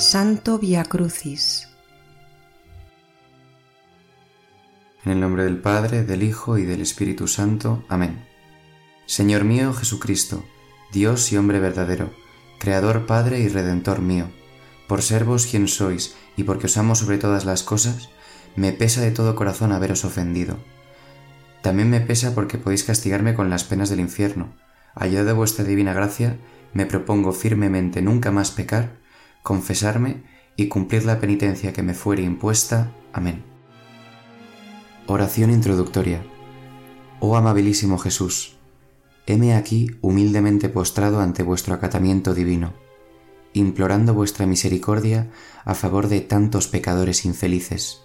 Santo Via Crucis. En el nombre del Padre, del Hijo y del Espíritu Santo. Amén. Señor mío Jesucristo, Dios y hombre verdadero, Creador, Padre y Redentor mío, por ser vos quien sois y porque os amo sobre todas las cosas, me pesa de todo corazón haberos ofendido. También me pesa porque podéis castigarme con las penas del infierno. Ayuda de vuestra divina gracia, me propongo firmemente nunca más pecar confesarme y cumplir la penitencia que me fuere impuesta. Amén. Oración introductoria. Oh amabilísimo Jesús, heme aquí humildemente postrado ante vuestro acatamiento divino, implorando vuestra misericordia a favor de tantos pecadores infelices,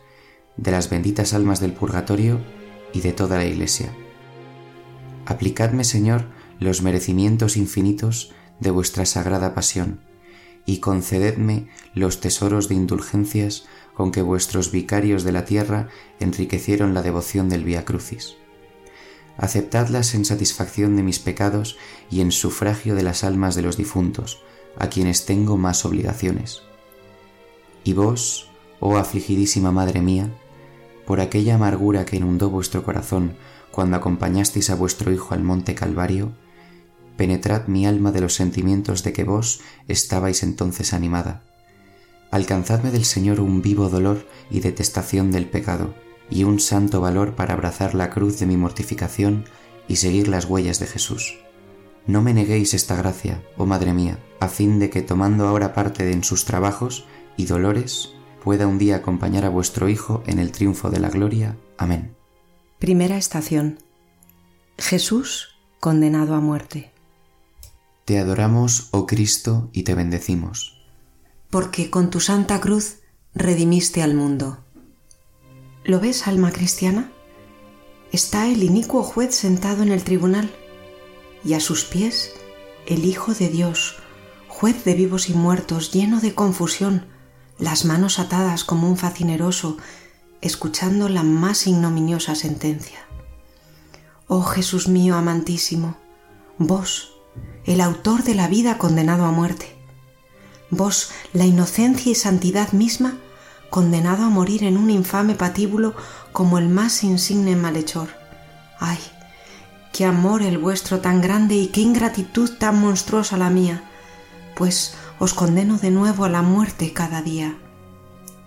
de las benditas almas del purgatorio y de toda la Iglesia. Aplicadme, Señor, los merecimientos infinitos de vuestra sagrada pasión y concededme los tesoros de indulgencias con que vuestros vicarios de la tierra enriquecieron la devoción del Vía Crucis. Aceptadlas en satisfacción de mis pecados y en sufragio de las almas de los difuntos, a quienes tengo más obligaciones. Y vos, oh afligidísima Madre mía, por aquella amargura que inundó vuestro corazón cuando acompañasteis a vuestro Hijo al monte Calvario, penetrad mi alma de los sentimientos de que vos estabais entonces animada. Alcanzadme del Señor un vivo dolor y detestación del pecado, y un santo valor para abrazar la cruz de mi mortificación y seguir las huellas de Jesús. No me neguéis esta gracia, oh Madre mía, a fin de que tomando ahora parte en sus trabajos y dolores, pueda un día acompañar a vuestro Hijo en el triunfo de la gloria. Amén. Primera estación. Jesús condenado a muerte. Te adoramos, oh Cristo, y te bendecimos. Porque con tu santa cruz redimiste al mundo. ¿Lo ves, alma cristiana? Está el inicuo juez sentado en el tribunal, y a sus pies el Hijo de Dios, juez de vivos y muertos, lleno de confusión, las manos atadas como un facineroso, escuchando la más ignominiosa sentencia. Oh Jesús mío amantísimo, vos, el autor de la vida condenado a muerte. Vos, la inocencia y santidad misma, condenado a morir en un infame patíbulo como el más insigne malhechor. ¡Ay! ¡Qué amor el vuestro tan grande y qué ingratitud tan monstruosa la mía! Pues os condeno de nuevo a la muerte cada día.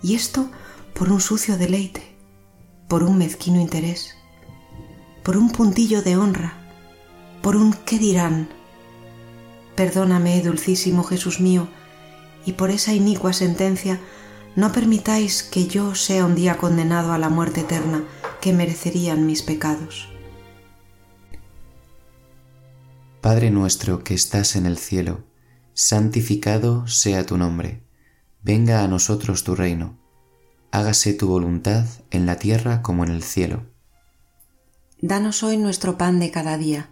Y esto por un sucio deleite, por un mezquino interés, por un puntillo de honra, por un qué dirán, Perdóname, dulcísimo Jesús mío, y por esa inicua sentencia no permitáis que yo sea un día condenado a la muerte eterna que merecerían mis pecados. Padre nuestro que estás en el cielo, santificado sea tu nombre, venga a nosotros tu reino, hágase tu voluntad en la tierra como en el cielo. Danos hoy nuestro pan de cada día,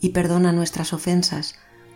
y perdona nuestras ofensas,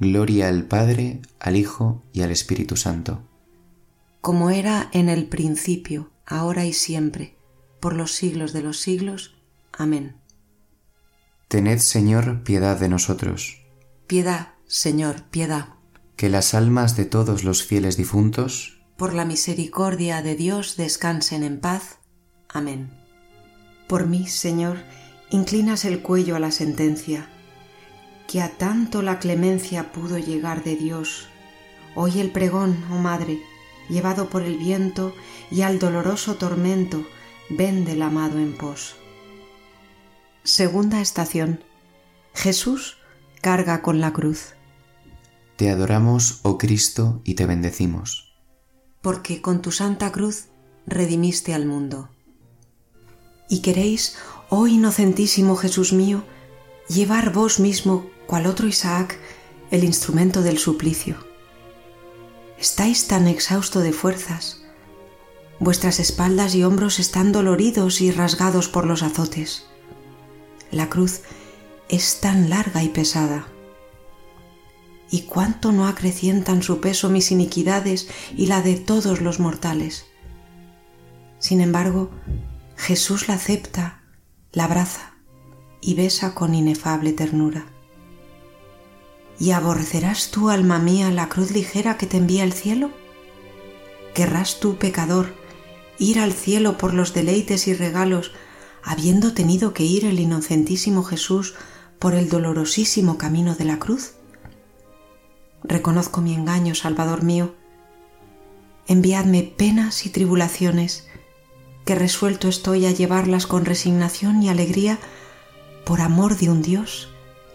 Gloria al Padre, al Hijo y al Espíritu Santo. Como era en el principio, ahora y siempre, por los siglos de los siglos. Amén. Tened, Señor, piedad de nosotros. Piedad, Señor, piedad. Que las almas de todos los fieles difuntos, por la misericordia de Dios, descansen en paz. Amén. Por mí, Señor, inclinas el cuello a la sentencia que a tanto la clemencia pudo llegar de Dios. Oye el pregón, oh Madre, llevado por el viento y al doloroso tormento, ven del amado en pos. Segunda estación. Jesús carga con la cruz. Te adoramos, oh Cristo, y te bendecimos. Porque con tu santa cruz redimiste al mundo. Y queréis, oh inocentísimo Jesús mío, llevar vos mismo cual otro Isaac, el instrumento del suplicio. Estáis tan exhausto de fuerzas, Vuestras espaldas y hombros están doloridos y rasgados por los azotes. La cruz es tan larga y pesada. ¿Y cuánto no acrecientan su peso mis iniquidades y la de todos los mortales? Sin embargo, Jesús la acepta, la abraza y besa con inefable ternura. ¿Y aborrecerás tú, alma mía, la cruz ligera que te envía el cielo? ¿Querrás tú, pecador, ir al cielo por los deleites y regalos, habiendo tenido que ir el inocentísimo Jesús por el dolorosísimo camino de la cruz? Reconozco mi engaño, Salvador mío. Enviadme penas y tribulaciones, que resuelto estoy a llevarlas con resignación y alegría por amor de un Dios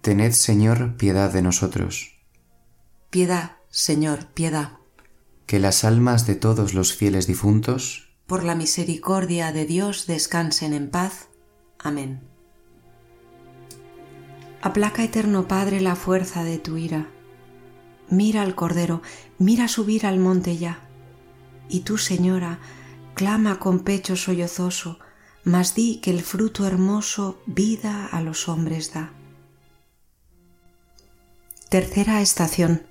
Tened, Señor, piedad de nosotros. Piedad, Señor, piedad. Que las almas de todos los fieles difuntos, por la misericordia de Dios, descansen en paz. Amén. Aplaca, eterno Padre, la fuerza de tu ira. Mira al Cordero, mira subir al monte ya. Y tú, Señora, clama con pecho sollozoso, mas di que el fruto hermoso vida a los hombres da. Tercera estación.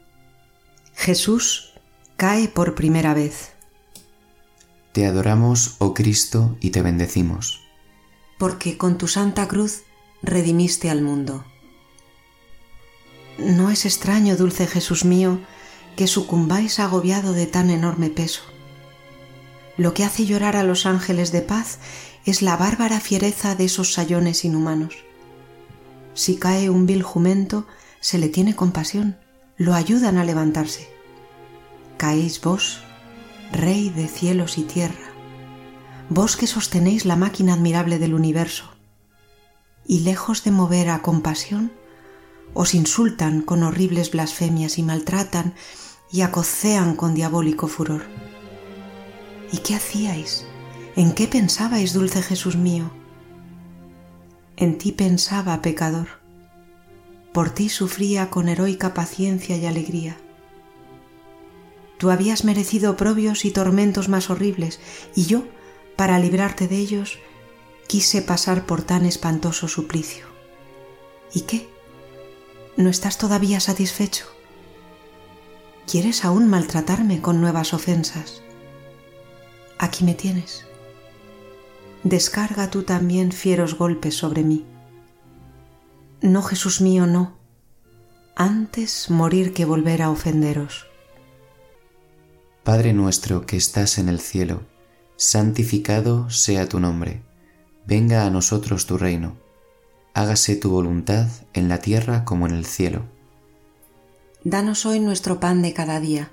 Jesús cae por primera vez. Te adoramos, oh Cristo, y te bendecimos. Porque con tu santa cruz redimiste al mundo. No es extraño, dulce Jesús mío, que sucumbáis agobiado de tan enorme peso. Lo que hace llorar a los ángeles de paz es la bárbara fiereza de esos sayones inhumanos. Si cae un vil jumento, se le tiene compasión, lo ayudan a levantarse. Caéis vos, Rey de cielos y tierra, vos que sostenéis la máquina admirable del universo, y lejos de mover a compasión, os insultan con horribles blasfemias y maltratan y acocean con diabólico furor. ¿Y qué hacíais? ¿En qué pensabais, dulce Jesús mío? En ti pensaba, pecador por ti sufría con heroica paciencia y alegría. Tú habías merecido oprobios y tormentos más horribles, y yo, para librarte de ellos, quise pasar por tan espantoso suplicio. ¿Y qué? ¿No estás todavía satisfecho? ¿Quieres aún maltratarme con nuevas ofensas? Aquí me tienes. Descarga tú también fieros golpes sobre mí. No, Jesús mío, no. Antes morir que volver a ofenderos. Padre nuestro que estás en el cielo, santificado sea tu nombre. Venga a nosotros tu reino. Hágase tu voluntad en la tierra como en el cielo. Danos hoy nuestro pan de cada día,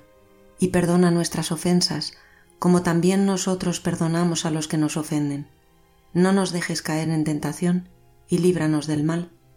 y perdona nuestras ofensas, como también nosotros perdonamos a los que nos ofenden. No nos dejes caer en tentación, y líbranos del mal.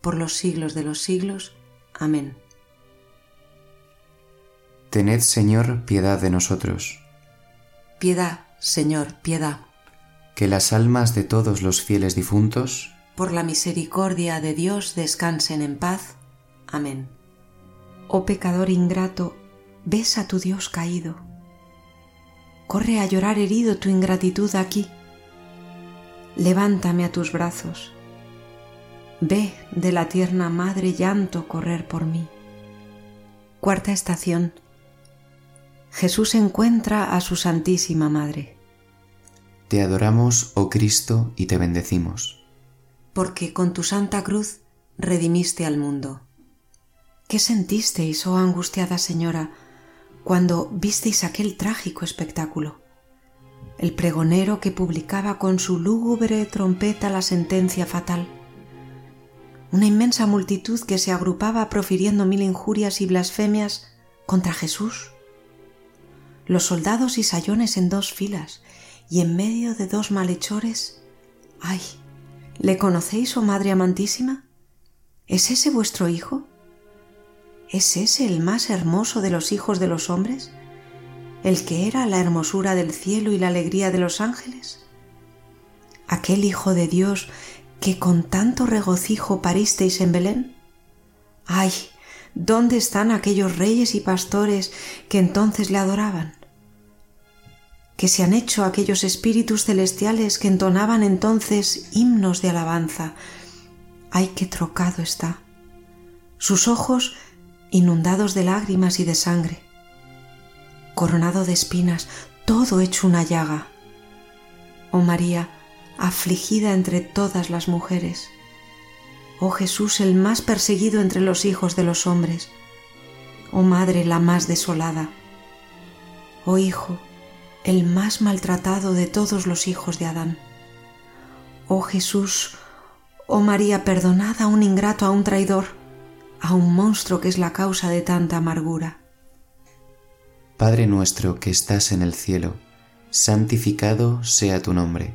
por los siglos de los siglos. Amén. Tened, Señor, piedad de nosotros. Piedad, Señor, piedad. Que las almas de todos los fieles difuntos, por la misericordia de Dios, descansen en paz. Amén. Oh pecador ingrato, ves a tu Dios caído. Corre a llorar herido tu ingratitud aquí. Levántame a tus brazos. Ve de la tierna madre llanto correr por mí. Cuarta estación. Jesús encuentra a su Santísima Madre. Te adoramos, oh Cristo, y te bendecimos. Porque con tu Santa Cruz redimiste al mundo. ¿Qué sentisteis, oh angustiada Señora, cuando visteis aquel trágico espectáculo? El pregonero que publicaba con su lúgubre trompeta la sentencia fatal. Una inmensa multitud que se agrupaba profiriendo mil injurias y blasfemias contra Jesús los soldados y sayones en dos filas, y en medio de dos malhechores. ¡Ay! ¿Le conocéis, oh Madre amantísima? ¿Es ese vuestro Hijo? ¿Es ese el más hermoso de los hijos de los hombres? ¿El que era la hermosura del cielo y la alegría de los ángeles? ¿Aquel Hijo de Dios que con tanto regocijo paristeis en Belén? ¡Ay! ¿Dónde están aquellos reyes y pastores que entonces le adoraban? que se han hecho aquellos espíritus celestiales que entonaban entonces himnos de alabanza. ¡Ay, qué trocado está! Sus ojos inundados de lágrimas y de sangre, coronado de espinas, todo hecho una llaga. Oh María, afligida entre todas las mujeres. Oh Jesús, el más perseguido entre los hijos de los hombres. Oh Madre, la más desolada. Oh Hijo, el más maltratado de todos los hijos de Adán. Oh Jesús, oh María, perdonad a un ingrato, a un traidor, a un monstruo que es la causa de tanta amargura. Padre nuestro que estás en el cielo, santificado sea tu nombre,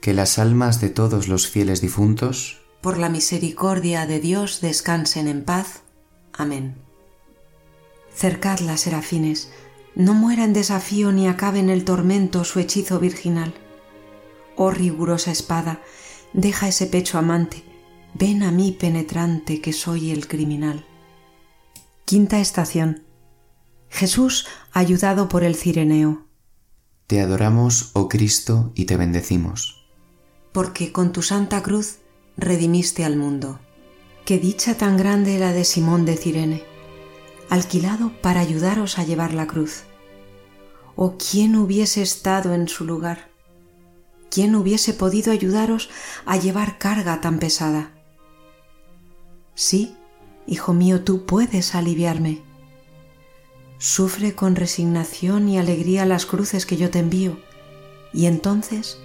Que las almas de todos los fieles difuntos, por la misericordia de Dios, descansen en paz. Amén. Cercadlas, serafines, no muera en desafío ni acabe en el tormento su hechizo virginal. Oh rigurosa espada, deja ese pecho amante, ven a mí penetrante que soy el criminal. Quinta estación. Jesús ayudado por el Cireneo. Te adoramos, oh Cristo, y te bendecimos. Porque con tu santa cruz redimiste al mundo. Qué dicha tan grande la de Simón de Cirene alquilado para ayudaros a llevar la cruz. ¿O quién hubiese estado en su lugar? ¿Quién hubiese podido ayudaros a llevar carga tan pesada? Sí, hijo mío, tú puedes aliviarme. Sufre con resignación y alegría las cruces que yo te envío, y entonces,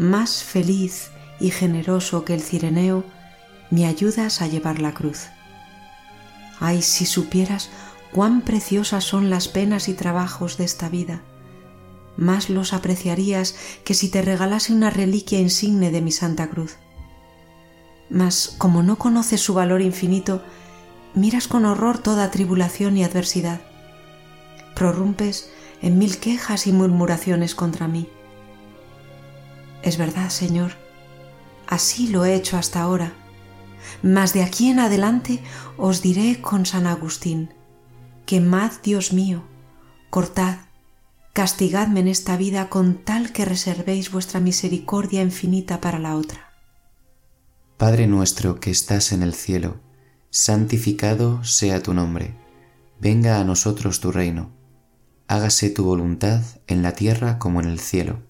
más feliz y generoso que el cireneo, me ayudas a llevar la cruz. Ay, si supieras cuán preciosas son las penas y trabajos de esta vida, más los apreciarías que si te regalase una reliquia insigne de mi Santa Cruz. Mas como no conoces su valor infinito, miras con horror toda tribulación y adversidad. Prorrumpes en mil quejas y murmuraciones contra mí. Es verdad, Señor, así lo he hecho hasta ahora mas de aquí en adelante os diré con San Agustín, quemad, Dios mío, cortad, castigadme en esta vida con tal que reservéis vuestra misericordia infinita para la otra. Padre nuestro que estás en el cielo, santificado sea tu nombre, venga a nosotros tu reino, hágase tu voluntad en la tierra como en el cielo.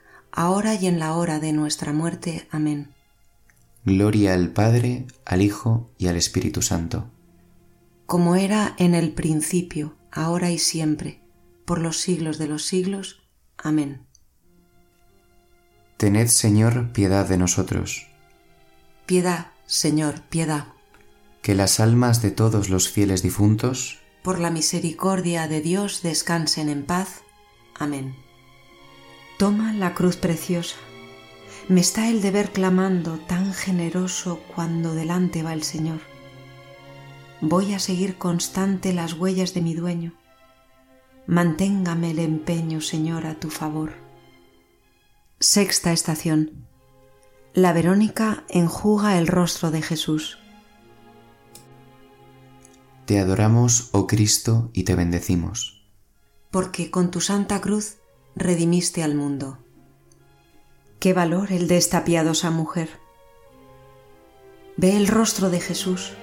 ahora y en la hora de nuestra muerte. Amén. Gloria al Padre, al Hijo y al Espíritu Santo. Como era en el principio, ahora y siempre, por los siglos de los siglos. Amén. Tened, Señor, piedad de nosotros. Piedad, Señor, piedad. Que las almas de todos los fieles difuntos, por la misericordia de Dios, descansen en paz. Amén. Toma la cruz preciosa. Me está el deber clamando tan generoso cuando delante va el Señor. Voy a seguir constante las huellas de mi dueño Manténgame el empeño, Señor, a tu favor. Sexta estación. La Verónica enjuga el rostro de Jesús. Te adoramos, oh Cristo, y te bendecimos. Porque con tu santa cruz redimiste al mundo. Qué valor el de esta piadosa mujer. Ve el rostro de Jesús,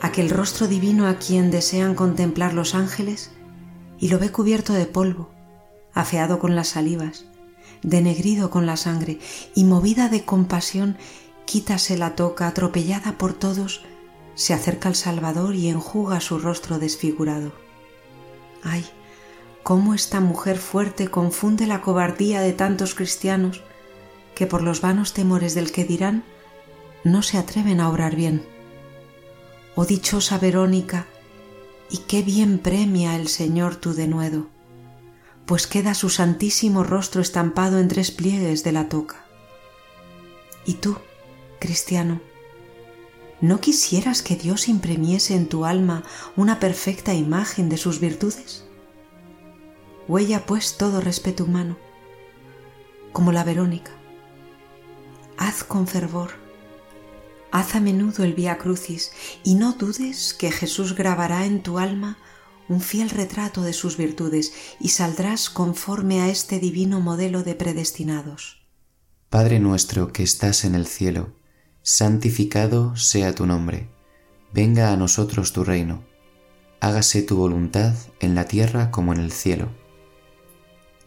aquel rostro divino a quien desean contemplar los ángeles y lo ve cubierto de polvo, afeado con las salivas, denegrido con la sangre, y movida de compasión, quítase la toca, atropellada por todos, se acerca al Salvador y enjuga su rostro desfigurado. ¡Ay! Cómo esta mujer fuerte confunde la cobardía de tantos cristianos que por los vanos temores del que dirán no se atreven a obrar bien. Oh dichosa Verónica, y qué bien premia el Señor tu denuedo, pues queda su santísimo rostro estampado en tres pliegues de la toca. ¿Y tú, cristiano, no quisieras que Dios imprimiese en tu alma una perfecta imagen de sus virtudes? Huella pues todo respeto humano, como la Verónica. Haz con fervor Haz a menudo el Vía Crucis y no dudes que Jesús grabará en tu alma un fiel retrato de sus virtudes y saldrás conforme a este divino modelo de predestinados. Padre nuestro que estás en el cielo, santificado sea tu nombre, venga a nosotros tu reino, hágase tu voluntad en la tierra como en el cielo.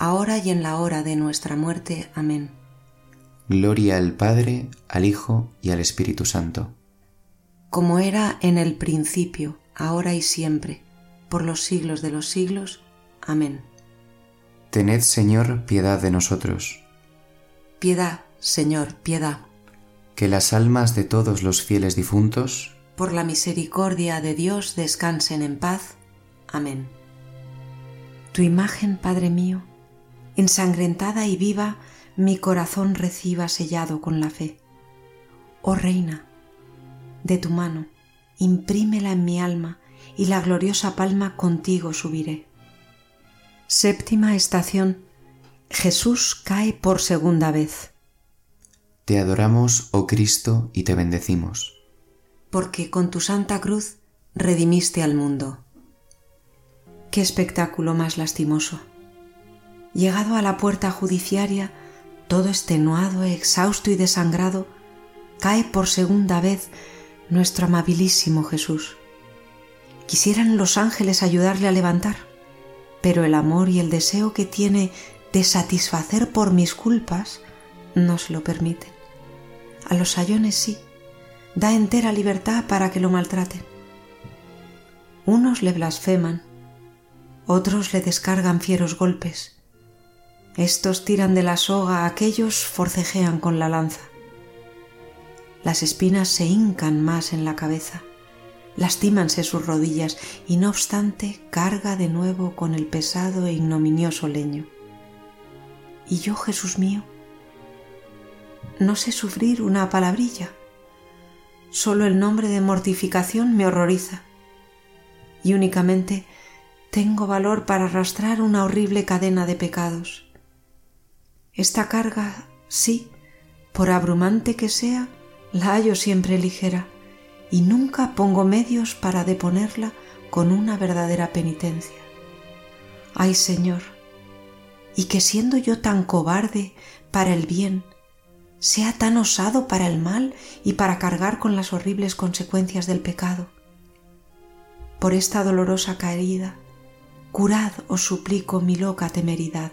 ahora y en la hora de nuestra muerte. Amén. Gloria al Padre, al Hijo y al Espíritu Santo. Como era en el principio, ahora y siempre, por los siglos de los siglos. Amén. Tened, Señor, piedad de nosotros. Piedad, Señor, piedad. Que las almas de todos los fieles difuntos, por la misericordia de Dios, descansen en paz. Amén. Tu imagen, Padre mío, ensangrentada y viva, mi corazón reciba sellado con la fe. Oh Reina, de tu mano, imprímela en mi alma y la gloriosa palma contigo subiré. Séptima estación. Jesús cae por segunda vez. Te adoramos, oh Cristo, y te bendecimos. Porque con tu santa cruz redimiste al mundo. Qué espectáculo más lastimoso. Llegado a la puerta judiciaria, todo extenuado, exhausto y desangrado, cae por segunda vez nuestro amabilísimo Jesús. Quisieran los ángeles ayudarle a levantar, pero el amor y el deseo que tiene de satisfacer por mis culpas no se lo permiten. A los sayones sí, da entera libertad para que lo maltraten. Unos le blasfeman, otros le descargan fieros golpes. Estos tiran de la soga, aquellos forcejean con la lanza. Las espinas se hincan más en la cabeza, lastímanse sus rodillas y no obstante carga de nuevo con el pesado e ignominioso leño. ¿Y yo, Jesús mío? No sé sufrir una palabrilla. Solo el nombre de mortificación me horroriza. Y únicamente tengo valor para arrastrar una horrible cadena de pecados. Esta carga, sí, por abrumante que sea, la hallo siempre ligera y nunca pongo medios para deponerla con una verdadera penitencia. Ay Señor, y que siendo yo tan cobarde para el bien, sea tan osado para el mal y para cargar con las horribles consecuencias del pecado. Por esta dolorosa caída, curad os suplico mi loca temeridad.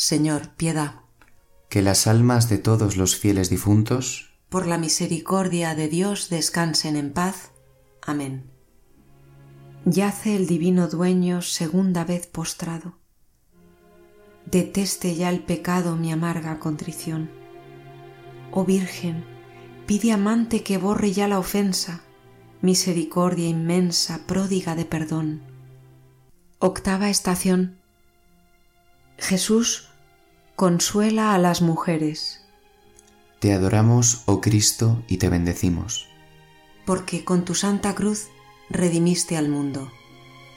Señor, piedad. Que las almas de todos los fieles difuntos, por la misericordia de Dios, descansen en paz. Amén. Yace el divino dueño segunda vez postrado. Deteste ya el pecado mi amarga contrición. Oh Virgen, pide amante que borre ya la ofensa, misericordia inmensa, pródiga de perdón Octava estación. Jesús consuela a las mujeres. Te adoramos, oh Cristo, y te bendecimos. Porque con tu santa cruz redimiste al mundo.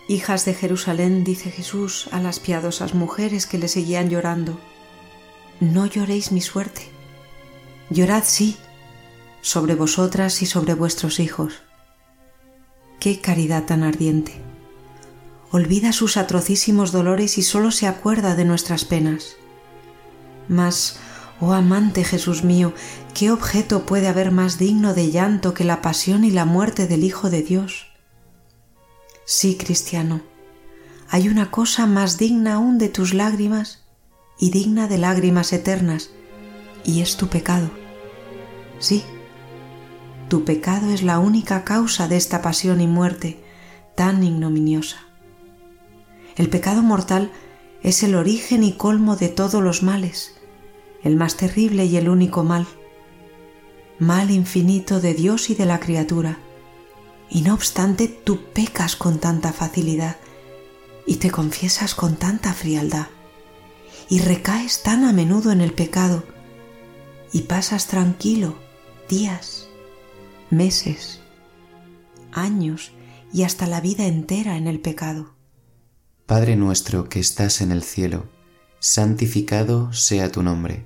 Hijas de Jerusalén, dice Jesús a las piadosas mujeres que le seguían llorando, no lloréis mi suerte. Llorad sí, sobre vosotras y sobre vuestros hijos. Qué caridad tan ardiente olvida sus atrocísimos dolores y solo se acuerda de nuestras penas. Mas, oh amante Jesús mío, ¿qué objeto puede haber más digno de llanto que la pasión y la muerte del Hijo de Dios? Sí, cristiano, hay una cosa más digna aún de tus lágrimas y digna de lágrimas eternas, y es tu pecado. Sí, tu pecado es la única causa de esta pasión y muerte tan ignominiosa. El pecado mortal es el origen y colmo de todos los males, el más terrible y el único mal, mal infinito de Dios y de la criatura. Y no obstante tú pecas con tanta facilidad y te confiesas con tanta frialdad y recaes tan a menudo en el pecado y pasas tranquilo días, meses, años y hasta la vida entera en el pecado. Padre nuestro que estás en el cielo, santificado sea tu nombre,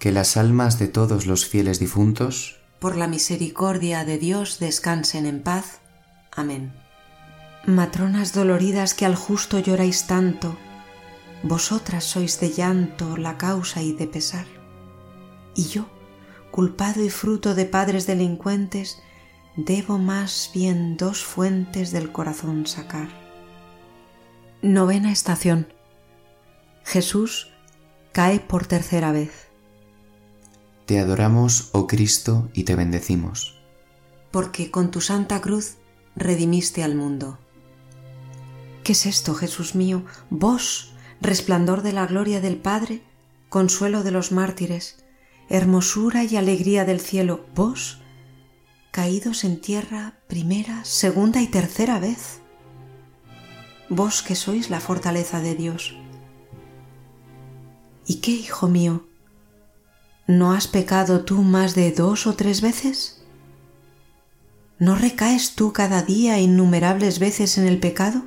Que las almas de todos los fieles difuntos, por la misericordia de Dios, descansen en paz. Amén. Matronas doloridas que al justo lloráis tanto, vosotras sois de llanto la causa y de pesar. Y yo, culpado y fruto de padres delincuentes, debo más bien dos fuentes del corazón sacar. Novena estación. Jesús cae por tercera vez. Te adoramos, oh Cristo, y te bendecimos. Porque con tu santa cruz redimiste al mundo. ¿Qué es esto, Jesús mío? Vos, resplandor de la gloria del Padre, consuelo de los mártires, hermosura y alegría del cielo, vos, caídos en tierra primera, segunda y tercera vez. Vos que sois la fortaleza de Dios. ¿Y qué, hijo mío? ¿No has pecado tú más de dos o tres veces? ¿No recaes tú cada día innumerables veces en el pecado?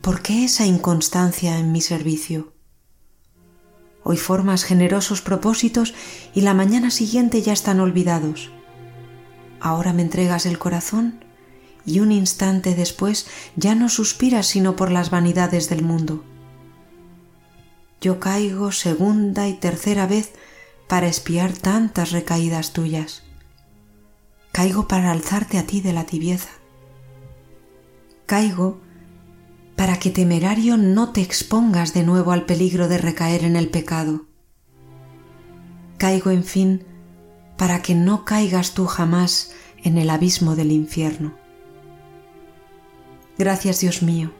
¿Por qué esa inconstancia en mi servicio? Hoy formas generosos propósitos y la mañana siguiente ya están olvidados. Ahora me entregas el corazón y un instante después ya no suspiras sino por las vanidades del mundo. Yo caigo segunda y tercera vez para espiar tantas recaídas tuyas. Caigo para alzarte a ti de la tibieza. Caigo para que temerario no te expongas de nuevo al peligro de recaer en el pecado. Caigo, en fin, para que no caigas tú jamás en el abismo del infierno. Gracias, Dios mío,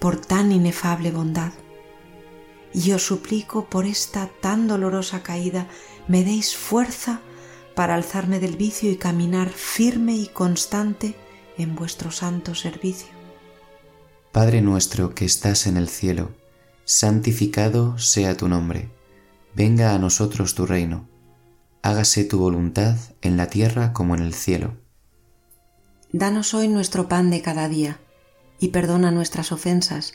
por tan inefable bondad. Y os suplico por esta tan dolorosa caída me deis fuerza para alzarme del vicio y caminar firme y constante en vuestro santo servicio. Padre nuestro que estás en el cielo, santificado sea tu nombre, venga a nosotros tu reino, hágase tu voluntad en la tierra como en el cielo. Danos hoy nuestro pan de cada día, y perdona nuestras ofensas,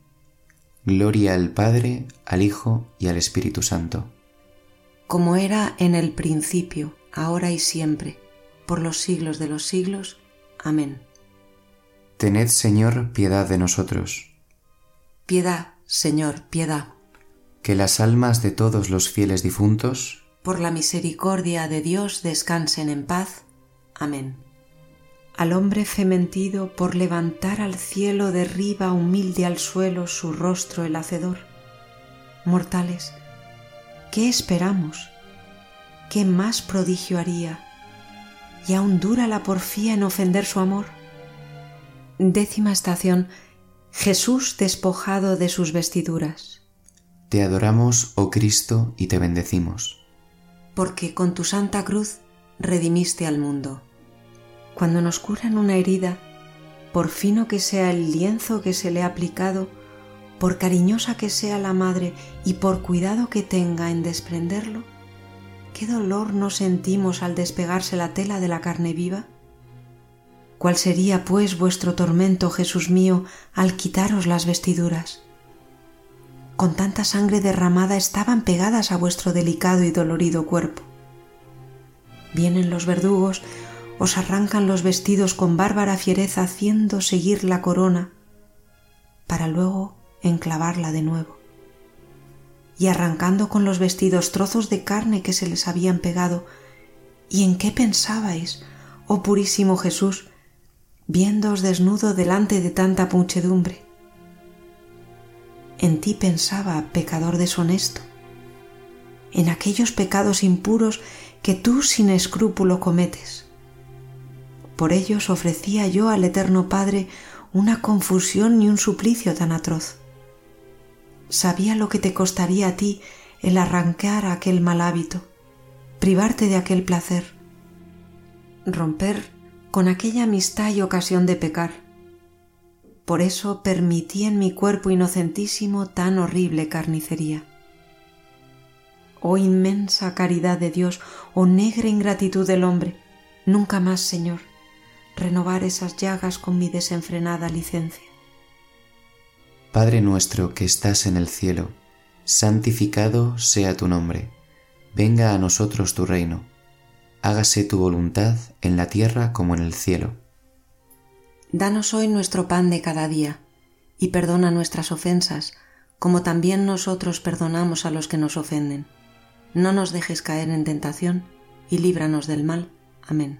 Gloria al Padre, al Hijo y al Espíritu Santo. Como era en el principio, ahora y siempre, por los siglos de los siglos. Amén. Tened, Señor, piedad de nosotros. Piedad, Señor, piedad. Que las almas de todos los fieles difuntos, por la misericordia de Dios, descansen en paz. Amén. Al hombre fementido, por levantar al cielo, derriba humilde al suelo su rostro el hacedor. Mortales, ¿qué esperamos? ¿Qué más prodigio haría? Y aún dura la porfía en ofender su amor. Décima estación Jesús despojado de sus vestiduras. Te adoramos, oh Cristo, y te bendecimos. Porque con tu santa cruz redimiste al mundo. Cuando nos curan una herida, por fino que sea el lienzo que se le ha aplicado, por cariñosa que sea la madre y por cuidado que tenga en desprenderlo, ¿qué dolor no sentimos al despegarse la tela de la carne viva? ¿Cuál sería, pues, vuestro tormento, Jesús mío, al quitaros las vestiduras? Con tanta sangre derramada estaban pegadas a vuestro delicado y dolorido cuerpo. Vienen los verdugos, os arrancan los vestidos con bárbara fiereza haciendo seguir la corona, para luego enclavarla de nuevo. Y arrancando con los vestidos trozos de carne que se les habían pegado, ¿y en qué pensabais, oh purísimo Jesús, viéndoos desnudo delante de tanta muchedumbre. En ti pensaba, pecador deshonesto. en aquellos pecados impuros que tú sin escrúpulo cometes. Por ellos ofrecía yo al Eterno Padre una confusión y un suplicio tan atroz. Sabía lo que te costaría a ti el arrancar aquel mal hábito, privarte de aquel placer, romper con aquella amistad y ocasión de pecar. Por eso permití en mi cuerpo inocentísimo tan horrible carnicería. Oh inmensa caridad de Dios, oh negra ingratitud del hombre, nunca más, Señor, renovar esas llagas con mi desenfrenada licencia. Padre nuestro que estás en el cielo, santificado sea tu nombre, venga a nosotros tu reino, hágase tu voluntad en la tierra como en el cielo. Danos hoy nuestro pan de cada día, y perdona nuestras ofensas, como también nosotros perdonamos a los que nos ofenden. No nos dejes caer en tentación, y líbranos del mal. Amén.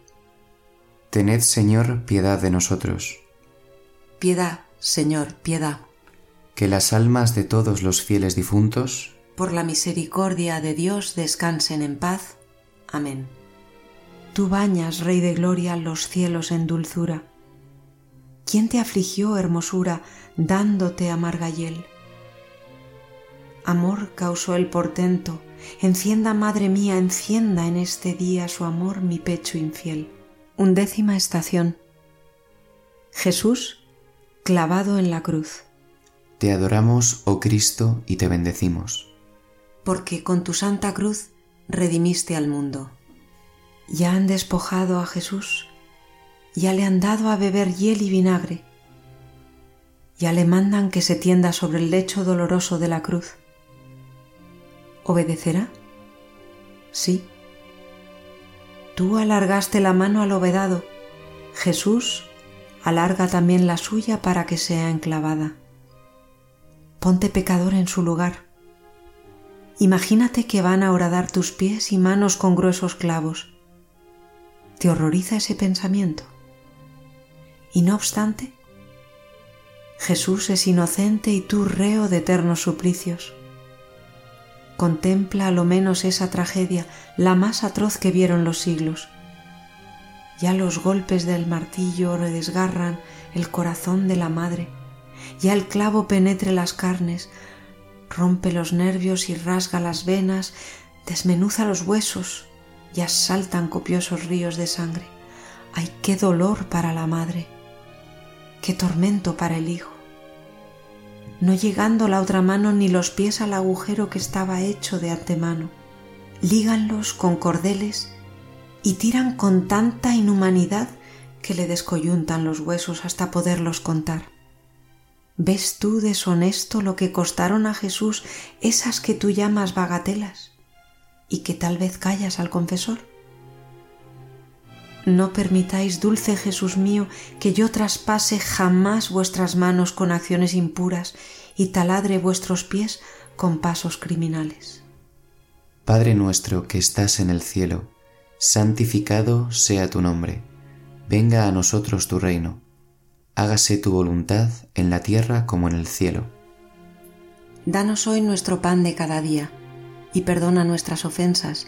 Tened, Señor, piedad de nosotros. Piedad, Señor, piedad. Que las almas de todos los fieles difuntos, por la misericordia de Dios, descansen en paz. Amén. Tú bañas, Rey de Gloria, los cielos en dulzura. ¿Quién te afligió, hermosura, dándote amarga hiel? Amor causó el portento, encienda, Madre mía, encienda en este día su amor mi pecho infiel. Undécima estación. Jesús clavado en la cruz. Te adoramos, oh Cristo, y te bendecimos. Porque con tu santa cruz redimiste al mundo. Ya han despojado a Jesús, ya le han dado a beber hiel y vinagre, ya le mandan que se tienda sobre el lecho doloroso de la cruz. ¿Obedecerá? Sí Tú alargaste la mano al obedado, Jesús alarga también la suya para que sea enclavada. Ponte pecador en su lugar. Imagínate que van a horadar tus pies y manos con gruesos clavos. ¿Te horroriza ese pensamiento? Y no obstante, Jesús es inocente y tú reo de eternos suplicios. Contempla a lo menos esa tragedia, la más atroz que vieron los siglos. Ya los golpes del martillo redesgarran el corazón de la madre, ya el clavo penetre las carnes, rompe los nervios y rasga las venas, desmenuza los huesos, ya saltan copiosos ríos de sangre. ¡Ay, qué dolor para la madre! ¡Qué tormento para el hijo! No llegando la otra mano ni los pies al agujero que estaba hecho de antemano. Líganlos con cordeles y tiran con tanta inhumanidad que le descoyuntan los huesos hasta poderlos contar. ¿Ves tú deshonesto lo que costaron a Jesús esas que tú llamas bagatelas y que tal vez callas al confesor? No permitáis, dulce Jesús mío, que yo traspase jamás vuestras manos con acciones impuras y taladre vuestros pies con pasos criminales. Padre nuestro que estás en el cielo, santificado sea tu nombre, venga a nosotros tu reino, hágase tu voluntad en la tierra como en el cielo. Danos hoy nuestro pan de cada día, y perdona nuestras ofensas,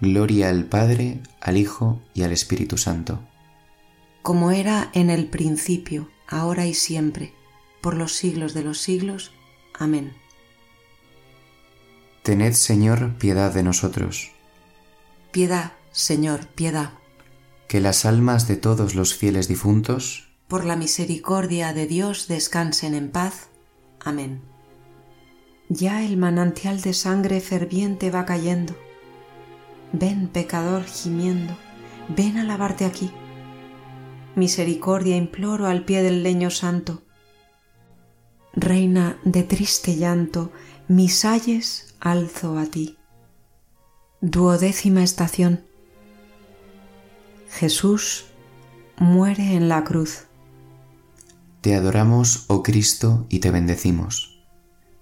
Gloria al Padre, al Hijo y al Espíritu Santo. Como era en el principio, ahora y siempre, por los siglos de los siglos. Amén. Tened, Señor, piedad de nosotros. Piedad, Señor, piedad. Que las almas de todos los fieles difuntos, por la misericordia de Dios, descansen en paz. Amén. Ya el manantial de sangre ferviente va cayendo. Ven, pecador, gimiendo, ven a lavarte aquí. Misericordia imploro al pie del leño santo. Reina de triste llanto, mis ayes alzo a ti. Duodécima estación. Jesús muere en la cruz. Te adoramos, oh Cristo, y te bendecimos.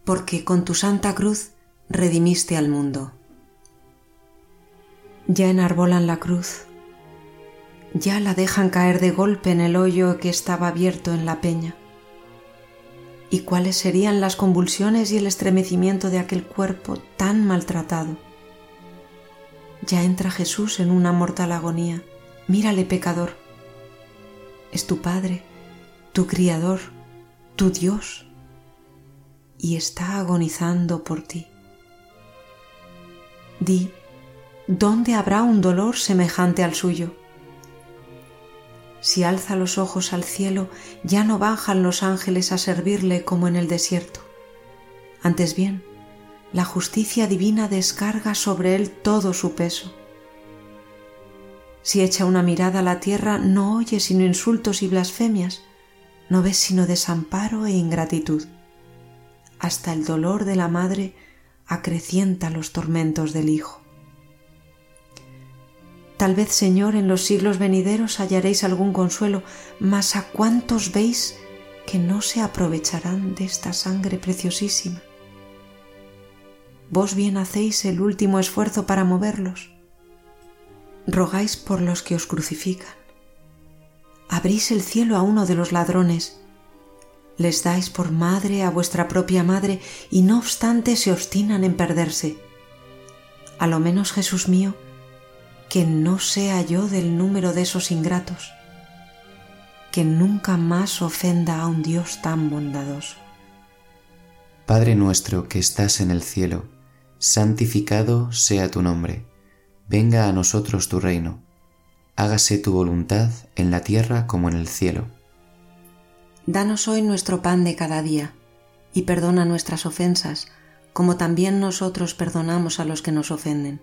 Porque con tu santa cruz redimiste al mundo. Ya enarbolan la cruz, ya la dejan caer de golpe en el hoyo que estaba abierto en la peña. ¿Y cuáles serían las convulsiones y el estremecimiento de aquel cuerpo tan maltratado? Ya entra Jesús en una mortal agonía. Mírale, pecador. Es tu Padre, tu Criador, tu Dios, y está agonizando por ti. Di, ¿dónde habrá un dolor semejante al suyo? Si alza los ojos al cielo, ya no bajan los ángeles a servirle como en el desierto. Antes bien, la justicia divina descarga sobre él todo su peso. Si echa una mirada a la tierra, no oye sino insultos y blasfemias, no ves sino desamparo e ingratitud. Hasta el dolor de la madre acrecienta los tormentos del hijo. Tal vez, Señor, en los siglos venideros hallaréis algún consuelo, mas a cuántos veis que no se aprovecharán de esta sangre preciosísima. Vos bien hacéis el último esfuerzo para moverlos. Rogáis por los que os crucifican. Abrís el cielo a uno de los ladrones. Les dais por madre a vuestra propia madre y no obstante se obstinan en perderse. A lo menos, Jesús mío, que no sea yo del número de esos ingratos, que nunca más ofenda a un Dios tan bondadoso. Padre nuestro que estás en el cielo, santificado sea tu nombre, venga a nosotros tu reino, hágase tu voluntad en la tierra como en el cielo. Danos hoy nuestro pan de cada día, y perdona nuestras ofensas, como también nosotros perdonamos a los que nos ofenden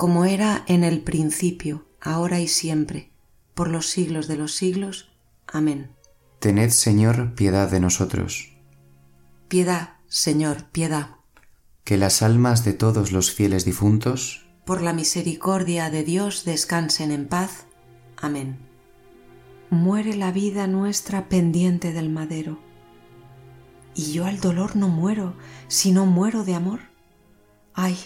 como era en el principio, ahora y siempre, por los siglos de los siglos. Amén. Tened, Señor, piedad de nosotros. Piedad, Señor, piedad. Que las almas de todos los fieles difuntos, por la misericordia de Dios, descansen en paz. Amén. Muere la vida nuestra pendiente del madero. Y yo al dolor no muero, sino muero de amor. Ay,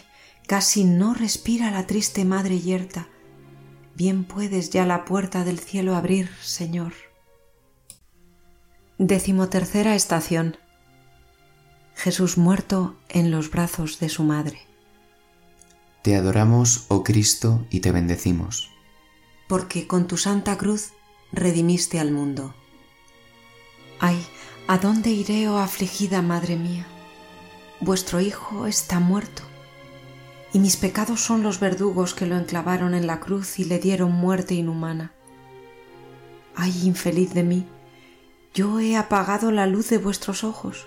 Casi no respira la triste madre yerta. Bien puedes ya la puerta del cielo abrir, Señor. Decimotercera estación. Jesús muerto en los brazos de su madre. Te adoramos, oh Cristo, y te bendecimos. Porque con tu santa cruz redimiste al mundo. Ay, ¿a dónde iré, oh afligida madre mía? Vuestro Hijo está muerto y mis pecados son los verdugos que lo enclavaron en la cruz y le dieron muerte inhumana. Ay, infeliz de mí, yo he apagado la luz de vuestros ojos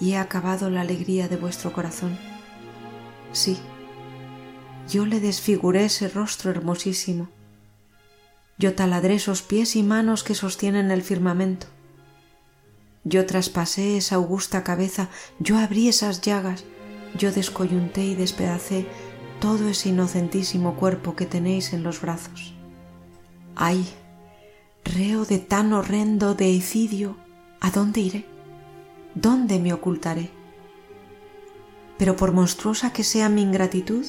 y he acabado la alegría de vuestro corazón. Sí, yo le desfiguré ese rostro hermosísimo. Yo taladré esos pies y manos que sostienen el firmamento. Yo traspasé esa augusta cabeza, yo abrí esas llagas, yo descoyunté y despedacé todo ese inocentísimo cuerpo que tenéis en los brazos. ¡Ay! Reo de tan horrendo deicidio, ¿a dónde iré? ¿Dónde me ocultaré? pero por monstruosa que sea mi ingratitud,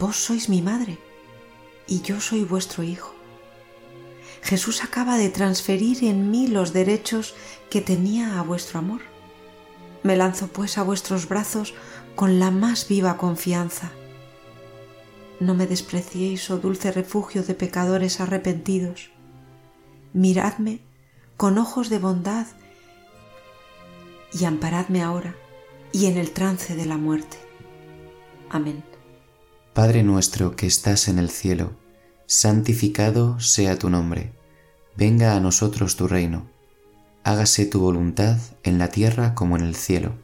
vos sois mi madre y yo soy vuestro hijo. Jesús acaba de transferir en mí los derechos que tenía a vuestro amor. Me lanzo pues a vuestros brazos con la más viva confianza. No me despreciéis, oh dulce refugio de pecadores arrepentidos. Miradme con ojos de bondad y amparadme ahora y en el trance de la muerte. Amén. Padre nuestro que estás en el cielo, santificado sea tu nombre, venga a nosotros tu reino, hágase tu voluntad en la tierra como en el cielo.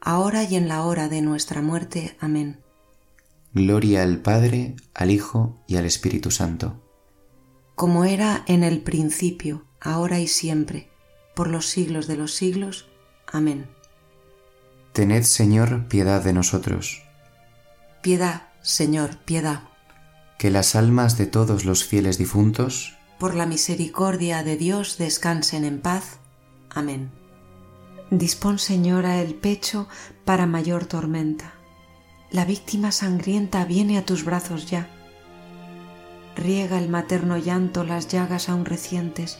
ahora y en la hora de nuestra muerte. Amén. Gloria al Padre, al Hijo y al Espíritu Santo. Como era en el principio, ahora y siempre, por los siglos de los siglos. Amén. Tened, Señor, piedad de nosotros. Piedad Señor, piedad. Que las almas de todos los fieles difuntos, por la misericordia de Dios, descansen en paz. Amén. Dispón, Señora, el pecho para mayor tormenta. La víctima sangrienta viene a tus brazos ya. Riega el materno llanto las llagas aún recientes.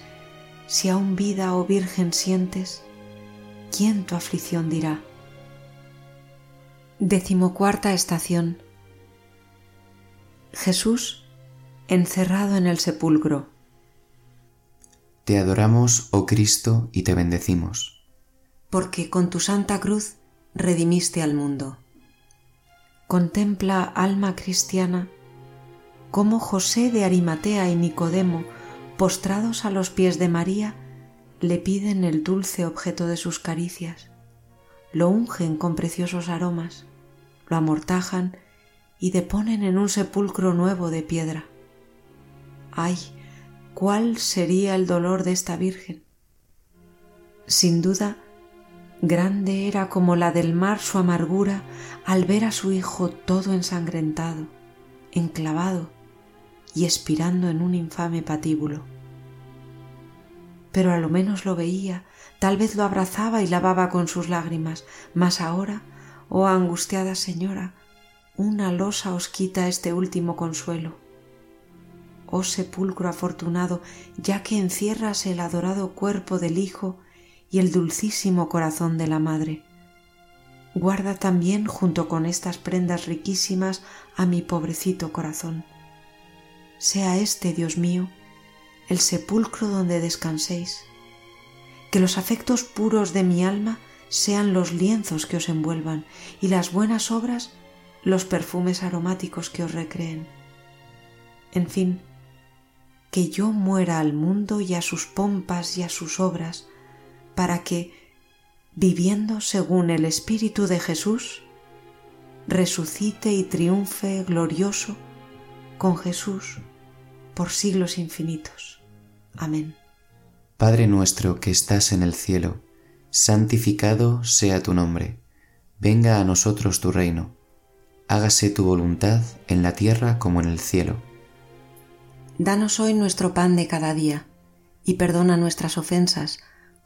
Si aún vida o virgen sientes, ¿quién tu aflicción dirá? Decimocuarta estación Jesús encerrado en el sepulcro. Te adoramos, oh Cristo, y te bendecimos. Porque con tu santa cruz redimiste al mundo. Contempla, alma cristiana, cómo José de Arimatea y Nicodemo, postrados a los pies de María, le piden el dulce objeto de sus caricias, lo ungen con preciosos aromas, lo amortajan y deponen en un sepulcro nuevo de piedra. ¡Ay! ¿Cuál sería el dolor de esta Virgen? Sin duda, grande era como la del mar su amargura al ver a su hijo todo ensangrentado, enclavado y expirando en un infame patíbulo. Pero a lo menos lo veía, tal vez lo abrazaba y lavaba con sus lágrimas, mas ahora, oh angustiada señora, una losa os quita este último consuelo. Oh sepulcro afortunado, ya que encierras el adorado cuerpo del Hijo y el dulcísimo corazón de la Madre. Guarda también junto con estas prendas riquísimas a mi pobrecito corazón. Sea este, Dios mío, el sepulcro donde descanséis. Que los afectos puros de mi alma sean los lienzos que os envuelvan y las buenas obras los perfumes aromáticos que os recreen. En fin, que yo muera al mundo y a sus pompas y a sus obras, para que, viviendo según el Espíritu de Jesús, resucite y triunfe glorioso con Jesús por siglos infinitos. Amén. Padre nuestro que estás en el cielo, santificado sea tu nombre, venga a nosotros tu reino hágase tu voluntad en la tierra como en el cielo. Danos hoy nuestro pan de cada día, y perdona nuestras ofensas,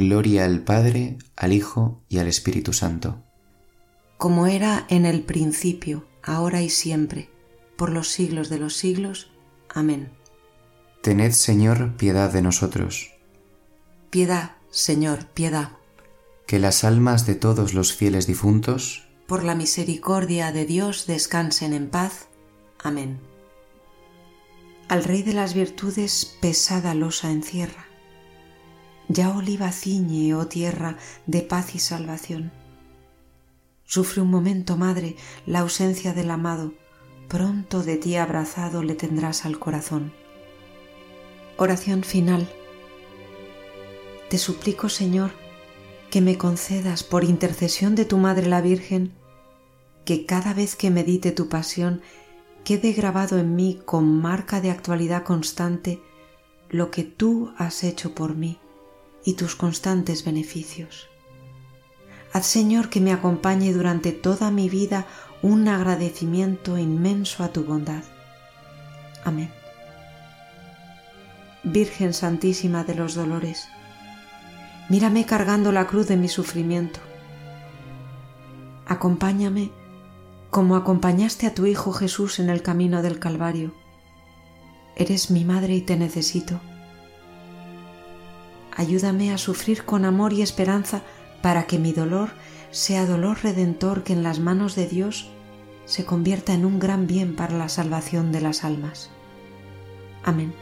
Gloria al Padre, al Hijo y al Espíritu Santo. Como era en el principio, ahora y siempre, por los siglos de los siglos. Amén. Tened, Señor, piedad de nosotros. Piedad, Señor, piedad. Que las almas de todos los fieles difuntos, por la misericordia de Dios descansen en paz. Amén. Al Rey de las Virtudes pesada losa encierra. Ya oliva ciñe, oh tierra, de paz y salvación. Sufre un momento, madre, la ausencia del amado, pronto de ti abrazado le tendrás al corazón. Oración final. Te suplico, Señor, que me concedas por intercesión de tu Madre la Virgen, que cada vez que medite tu pasión quede grabado en mí con marca de actualidad constante lo que tú has hecho por mí y tus constantes beneficios. Haz Señor que me acompañe durante toda mi vida un agradecimiento inmenso a tu bondad. Amén. Virgen Santísima de los Dolores, mírame cargando la cruz de mi sufrimiento. Acompáñame como acompañaste a tu Hijo Jesús en el camino del Calvario. Eres mi madre y te necesito. Ayúdame a sufrir con amor y esperanza para que mi dolor sea dolor redentor que en las manos de Dios se convierta en un gran bien para la salvación de las almas. Amén.